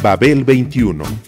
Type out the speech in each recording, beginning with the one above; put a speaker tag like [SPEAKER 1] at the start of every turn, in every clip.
[SPEAKER 1] Babel 21
[SPEAKER 2] I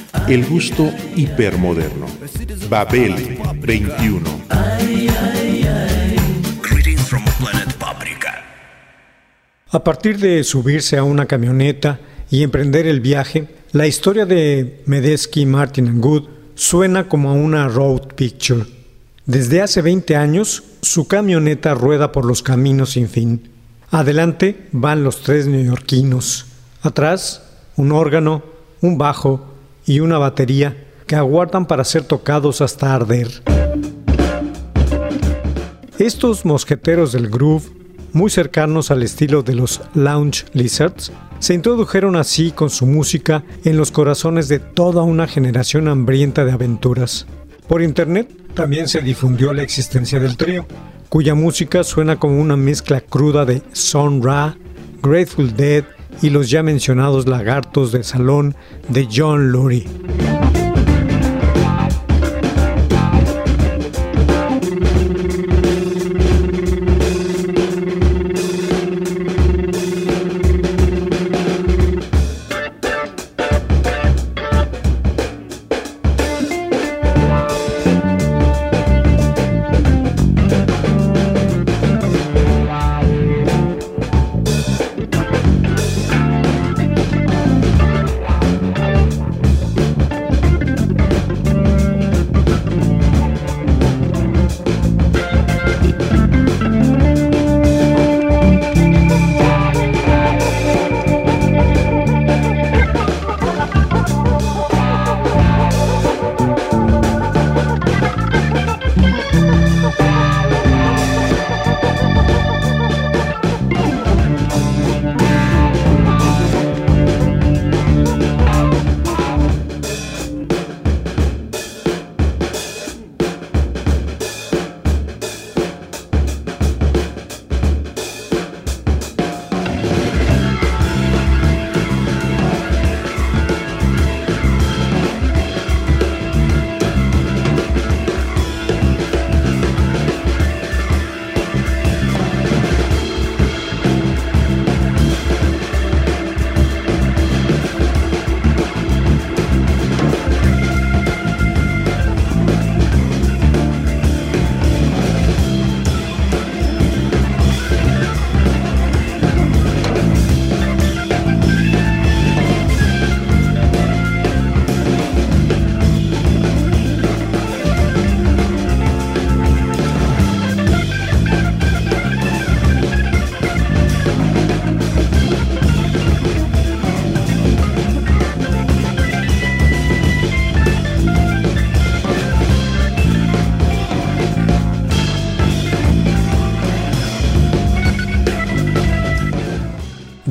[SPEAKER 1] El gusto hipermoderno. Babel 21.
[SPEAKER 2] Greetings from planet Paprika.
[SPEAKER 3] A partir de subirse a una camioneta y emprender el viaje, la historia de Medesky, Martin and Good suena como una road picture. Desde hace 20 años, su camioneta rueda por los caminos sin fin. Adelante van los tres neoyorquinos. Atrás, un órgano, un bajo y una batería que aguardan para ser tocados hasta arder. Estos mosqueteros del groove, muy cercanos al estilo de los Lounge Lizards, se introdujeron así con su música en los corazones de toda una generación hambrienta de aventuras. Por internet también se difundió la existencia del trío, cuya música suena como una mezcla cruda de Son Ra, Grateful Dead y los ya mencionados lagartos de salón de John Lurie.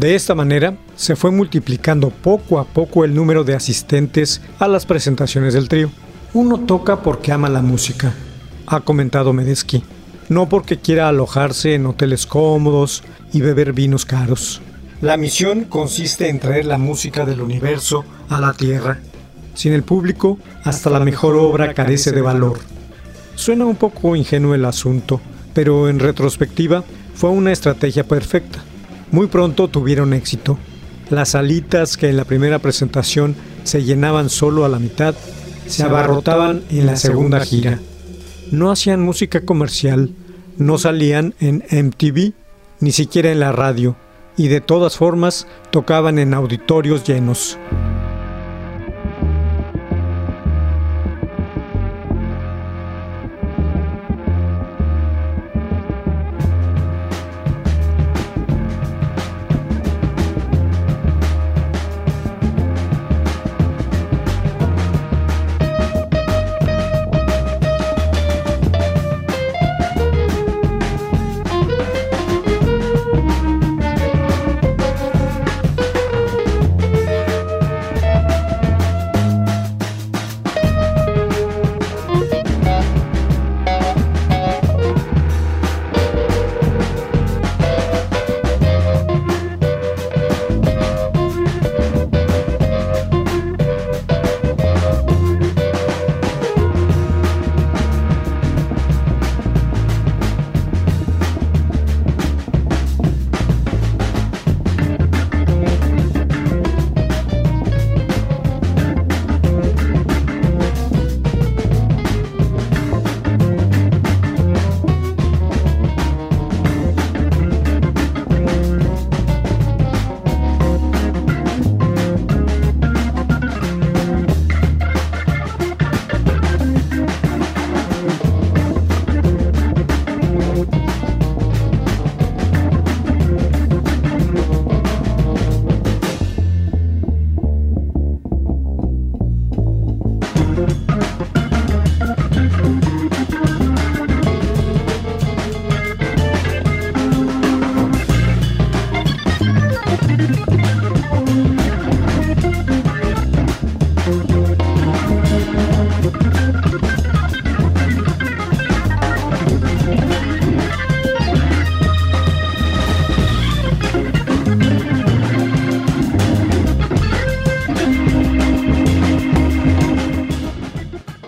[SPEAKER 3] De esta manera, se fue multiplicando poco a poco el número de asistentes a las presentaciones del trío. Uno toca porque ama la música, ha comentado Medesky, no porque quiera alojarse en hoteles cómodos y beber vinos caros. La misión consiste en traer la música del universo a la Tierra. Sin el público, hasta la mejor obra carece de valor. Suena un poco ingenuo el asunto, pero en retrospectiva fue una estrategia perfecta. Muy pronto tuvieron éxito. Las salitas que en la primera presentación se llenaban solo a la mitad, se abarrotaban en la segunda gira. No hacían música comercial, no salían en MTV, ni siquiera en la radio, y de todas formas tocaban en auditorios llenos.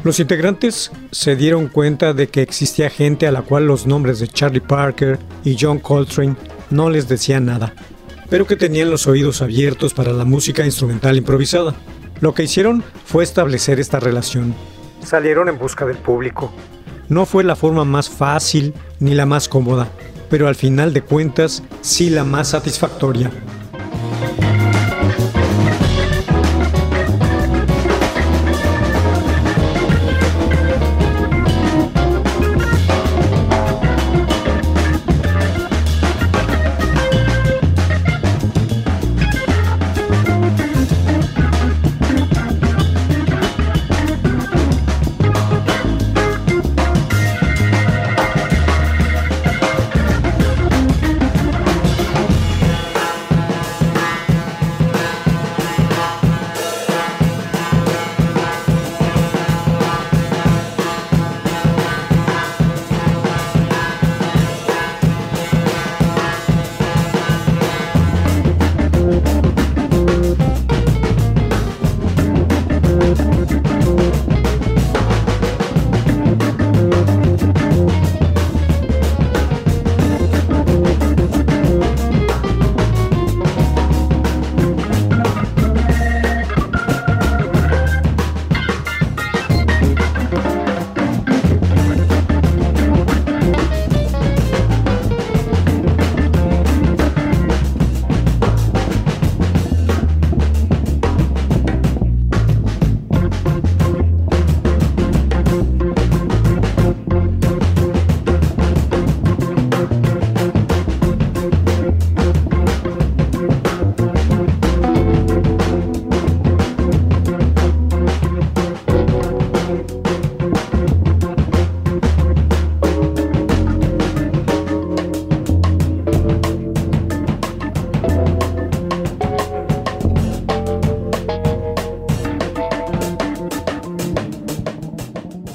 [SPEAKER 3] Los integrantes se dieron cuenta de que existía gente a la cual los nombres de Charlie Parker y John Coltrane no les decían nada, pero que tenían los oídos abiertos para la música instrumental improvisada. Lo que hicieron fue establecer esta relación. Salieron en busca del público. No fue la forma más fácil ni la más cómoda, pero al final de cuentas sí la más satisfactoria.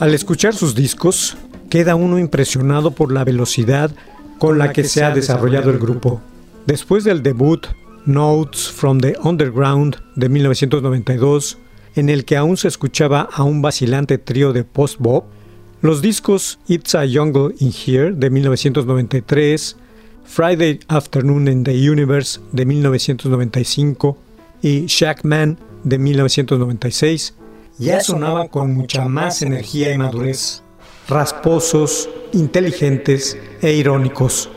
[SPEAKER 3] Al escuchar sus discos, queda uno impresionado por la velocidad con la que se ha desarrollado el grupo. Después del debut Notes from the Underground de 1992, en el que aún se escuchaba a un vacilante trío de post-bop, los discos It's a Jungle in Here de 1993, Friday Afternoon in the Universe de 1995 y Shackman de 1996 ya sonaban con mucha más energía y madurez, rasposos, inteligentes e irónicos.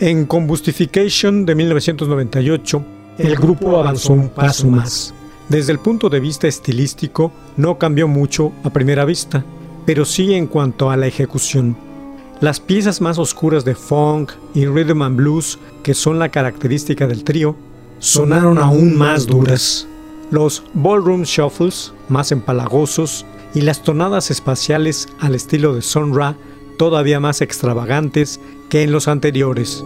[SPEAKER 3] En Combustification de 1998, el grupo avanzó un paso más. Desde el punto de vista estilístico, no cambió mucho a primera vista, pero sí en cuanto a la ejecución. Las piezas más oscuras de funk y rhythm and blues, que son la característica del trío, sonaron aún más duras. Los ballroom shuffles, más empalagosos, y las tonadas espaciales al estilo de Sun Ra todavía más extravagantes que en los anteriores.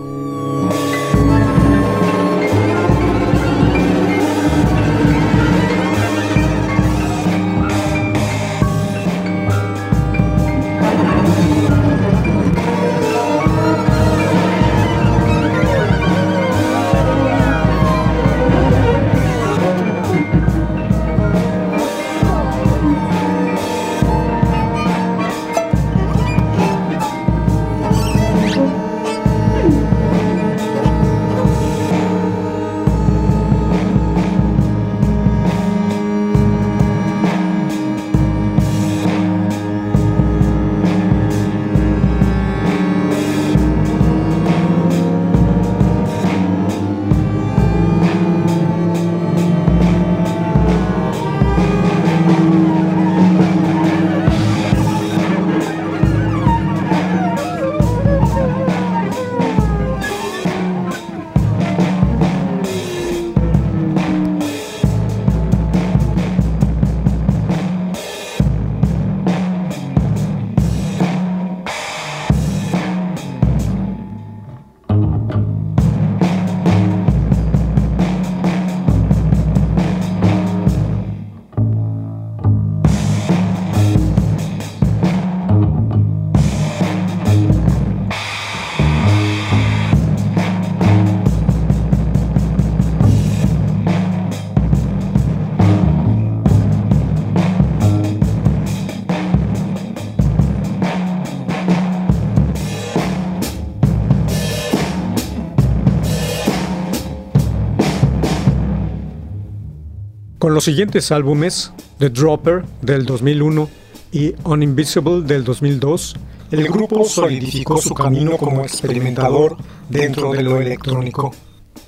[SPEAKER 3] Con los siguientes álbumes, The Dropper del 2001 y Uninvisible del 2002, el grupo solidificó su camino como experimentador dentro de lo electrónico,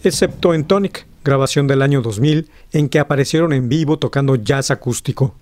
[SPEAKER 3] excepto en Tonic, grabación del año 2000, en que aparecieron en vivo tocando jazz acústico.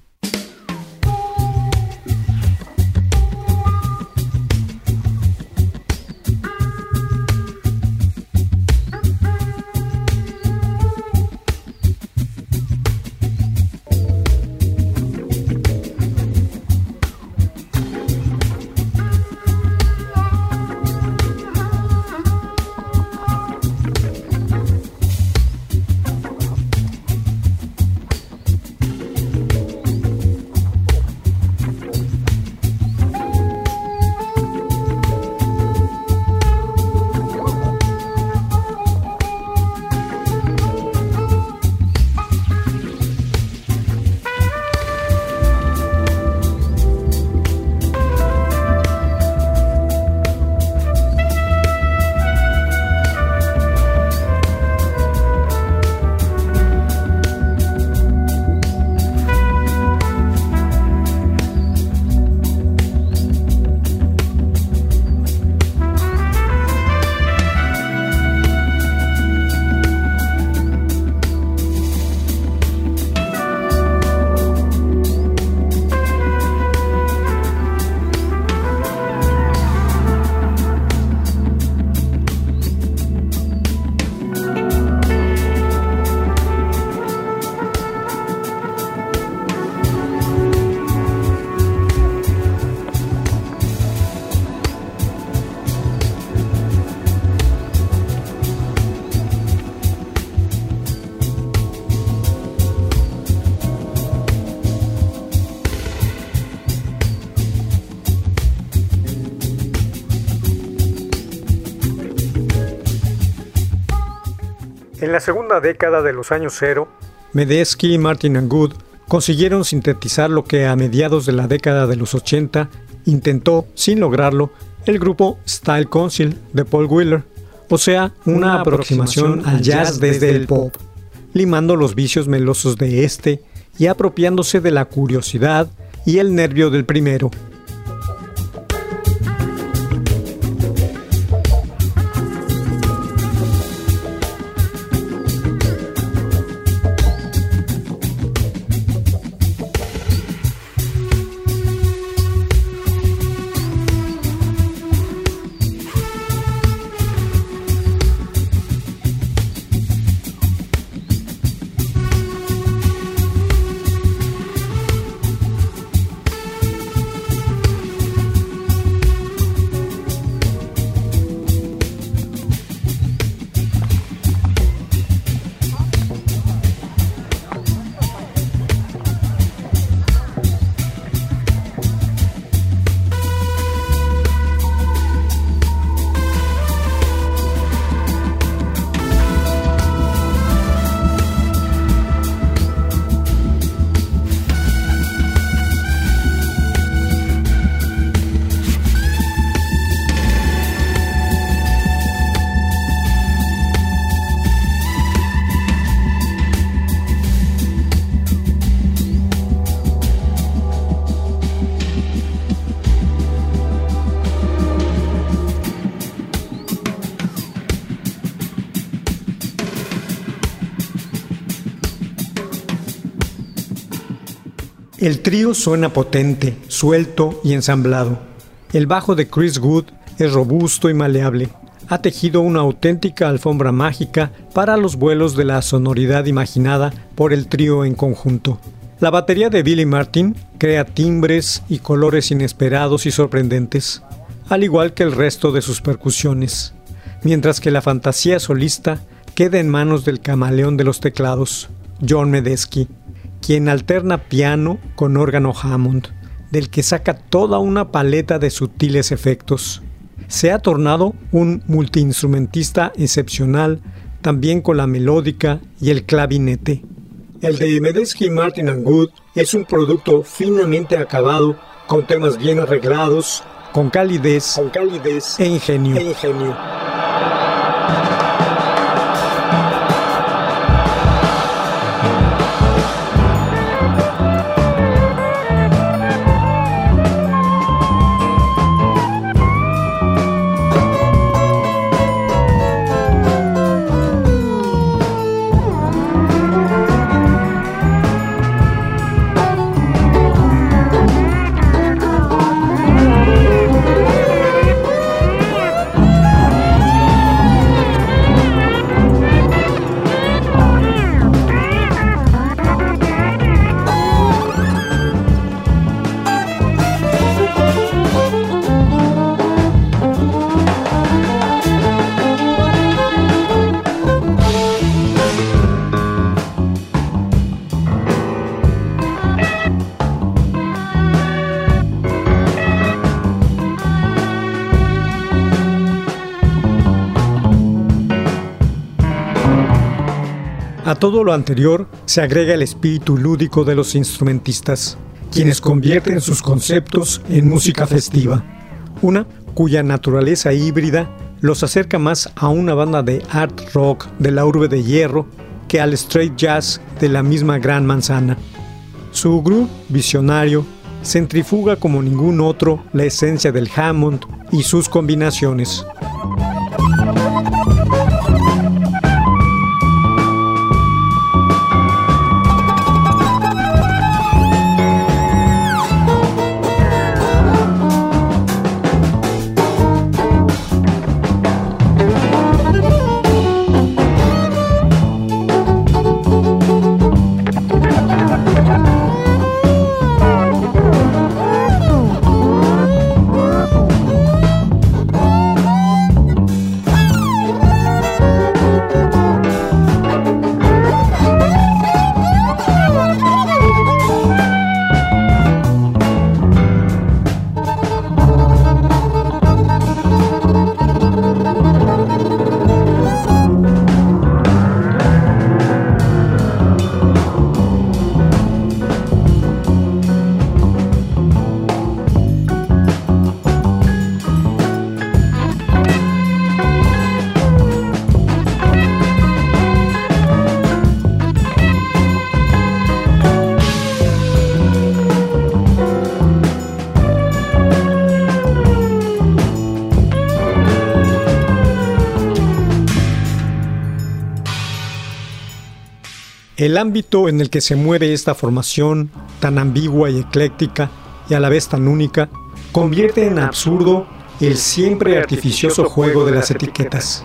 [SPEAKER 3] Segunda década de los años cero, Medeski, Martin and Good consiguieron sintetizar lo que a mediados de la década de los 80 intentó, sin lograrlo, el grupo Style Council de Paul Wheeler, o sea, una, aproximación al jazz desde el pop, limando los vicios melosos de este y apropiándose de la curiosidad y el nervio del primero. El trío suena potente, suelto y ensamblado. El bajo de Chris Wood es robusto y maleable. Ha tejido una auténtica alfombra mágica para los vuelos de la sonoridad imaginada por el trío en conjunto. La batería de Billy Martin crea timbres y colores inesperados y sorprendentes, al igual que el resto de sus percusiones, mientras que la fantasía solista queda en manos del camaleón de los teclados, John Medesky, quien alterna piano con órgano Hammond, del que saca toda una paleta de sutiles efectos. Se ha tornado un multiinstrumentista excepcional, también con la melódica y el clavinete. El de Medesky Martin and Good es un producto finamente acabado, con temas bien arreglados, con calidez, con calidez e ingenio. E ingenio. Todo lo anterior se agrega el espíritu lúdico de los instrumentistas, quienes convierten sus conceptos en música festiva, una cuya naturaleza híbrida los acerca más a una banda de art rock de la urbe de hierro que al straight jazz de la misma gran manzana. Su groove visionario centrifuga como ningún otro la esencia del Hammond y sus combinaciones. El ámbito en el que se mueve esta formación, tan ambigua y ecléctica, y a la vez tan única, convierte en absurdo el siempre artificioso juego de las etiquetas.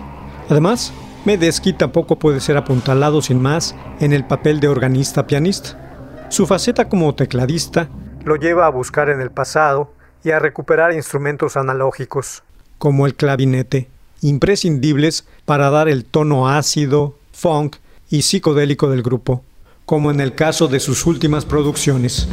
[SPEAKER 3] Además, Medesky tampoco puede ser apuntalado sin más en el papel de organista-pianista. Su faceta como tecladista lo lleva a buscar en el pasado y a recuperar instrumentos analógicos, como el clavinete, imprescindibles para dar el tono ácido, funk y psicodélico del grupo, como en el caso de sus últimas producciones.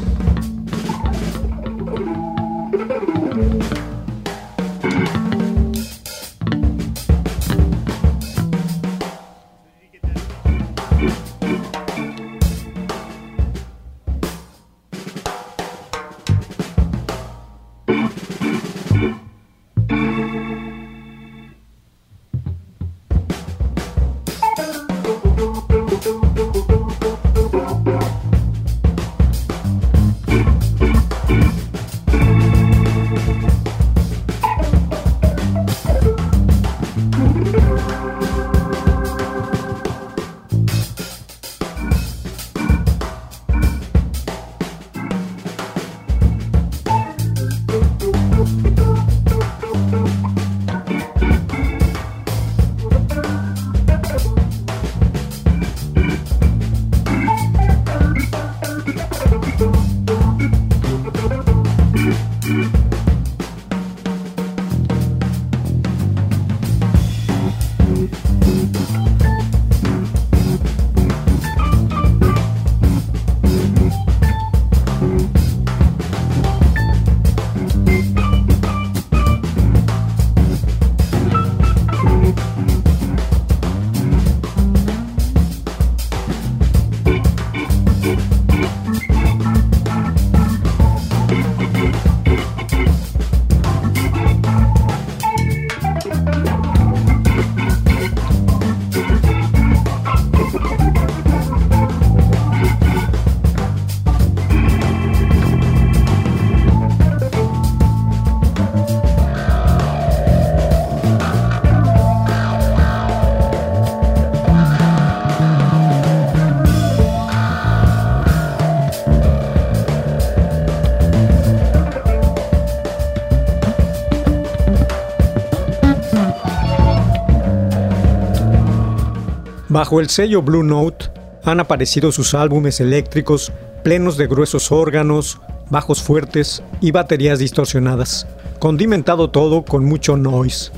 [SPEAKER 3] Bajo el sello Blue Note han aparecido sus álbumes eléctricos plenos de gruesos órganos, bajos fuertes y baterías distorsionadas, condimentado todo con mucho noise.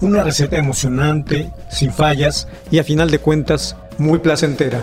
[SPEAKER 3] Una receta emocionante, sin fallas y a final de cuentas muy placentera.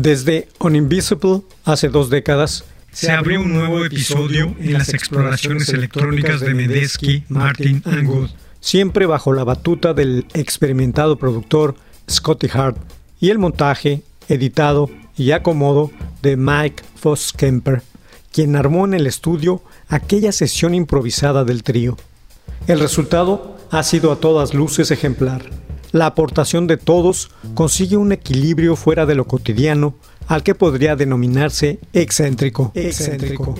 [SPEAKER 3] Desde Uninvisible, hace dos décadas, se abrió un nuevo episodio en las exploraciones electrónicas de Medesky, Martin Good, siempre bajo la batuta del experimentado productor Scotty Hart y el montaje, editado y acomodo de Mike Fosskemper, quien armó en el estudio aquella sesión improvisada del trío. El resultado ha sido a todas luces ejemplar la aportación de todos consigue un equilibrio fuera de lo cotidiano al que podría denominarse excéntrico. excéntrico.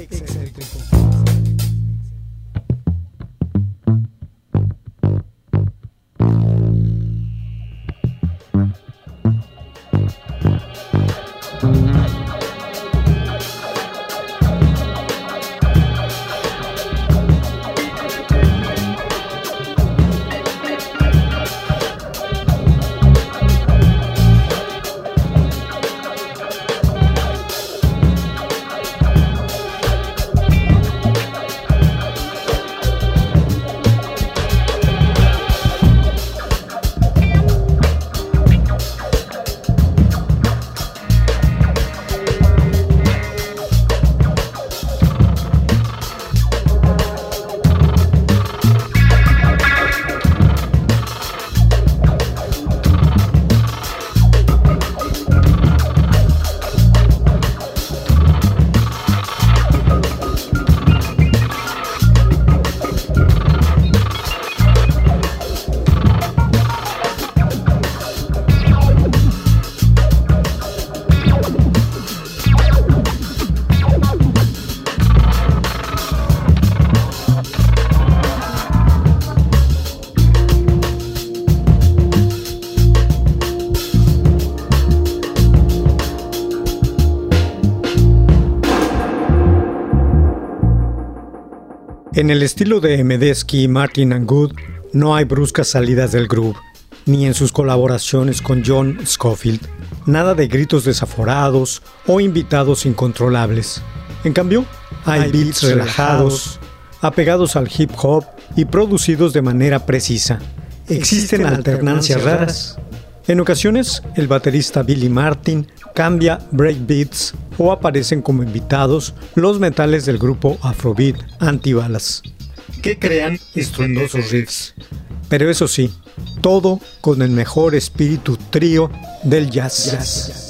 [SPEAKER 3] En el estilo de Medesky, Martin and Good, no hay bruscas salidas del groove, ni en sus colaboraciones con John Scofield, nada de gritos desaforados o invitados incontrolables. En cambio, hay, beats relajados, apegados al hip hop y producidos de manera precisa. Existen alternancias raras. En ocasiones, el baterista Billy Martin cambia breakbeats o aparecen como invitados los metales del grupo Afrobeat Antibalas, que crean estruendosos riffs. Pero eso sí, todo con el mejor espíritu trío del jazz.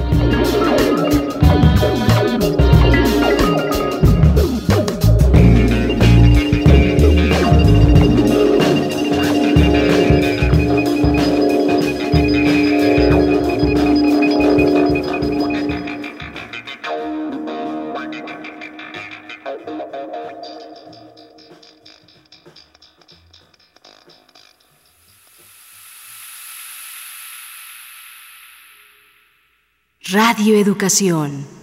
[SPEAKER 4] Radio Educación.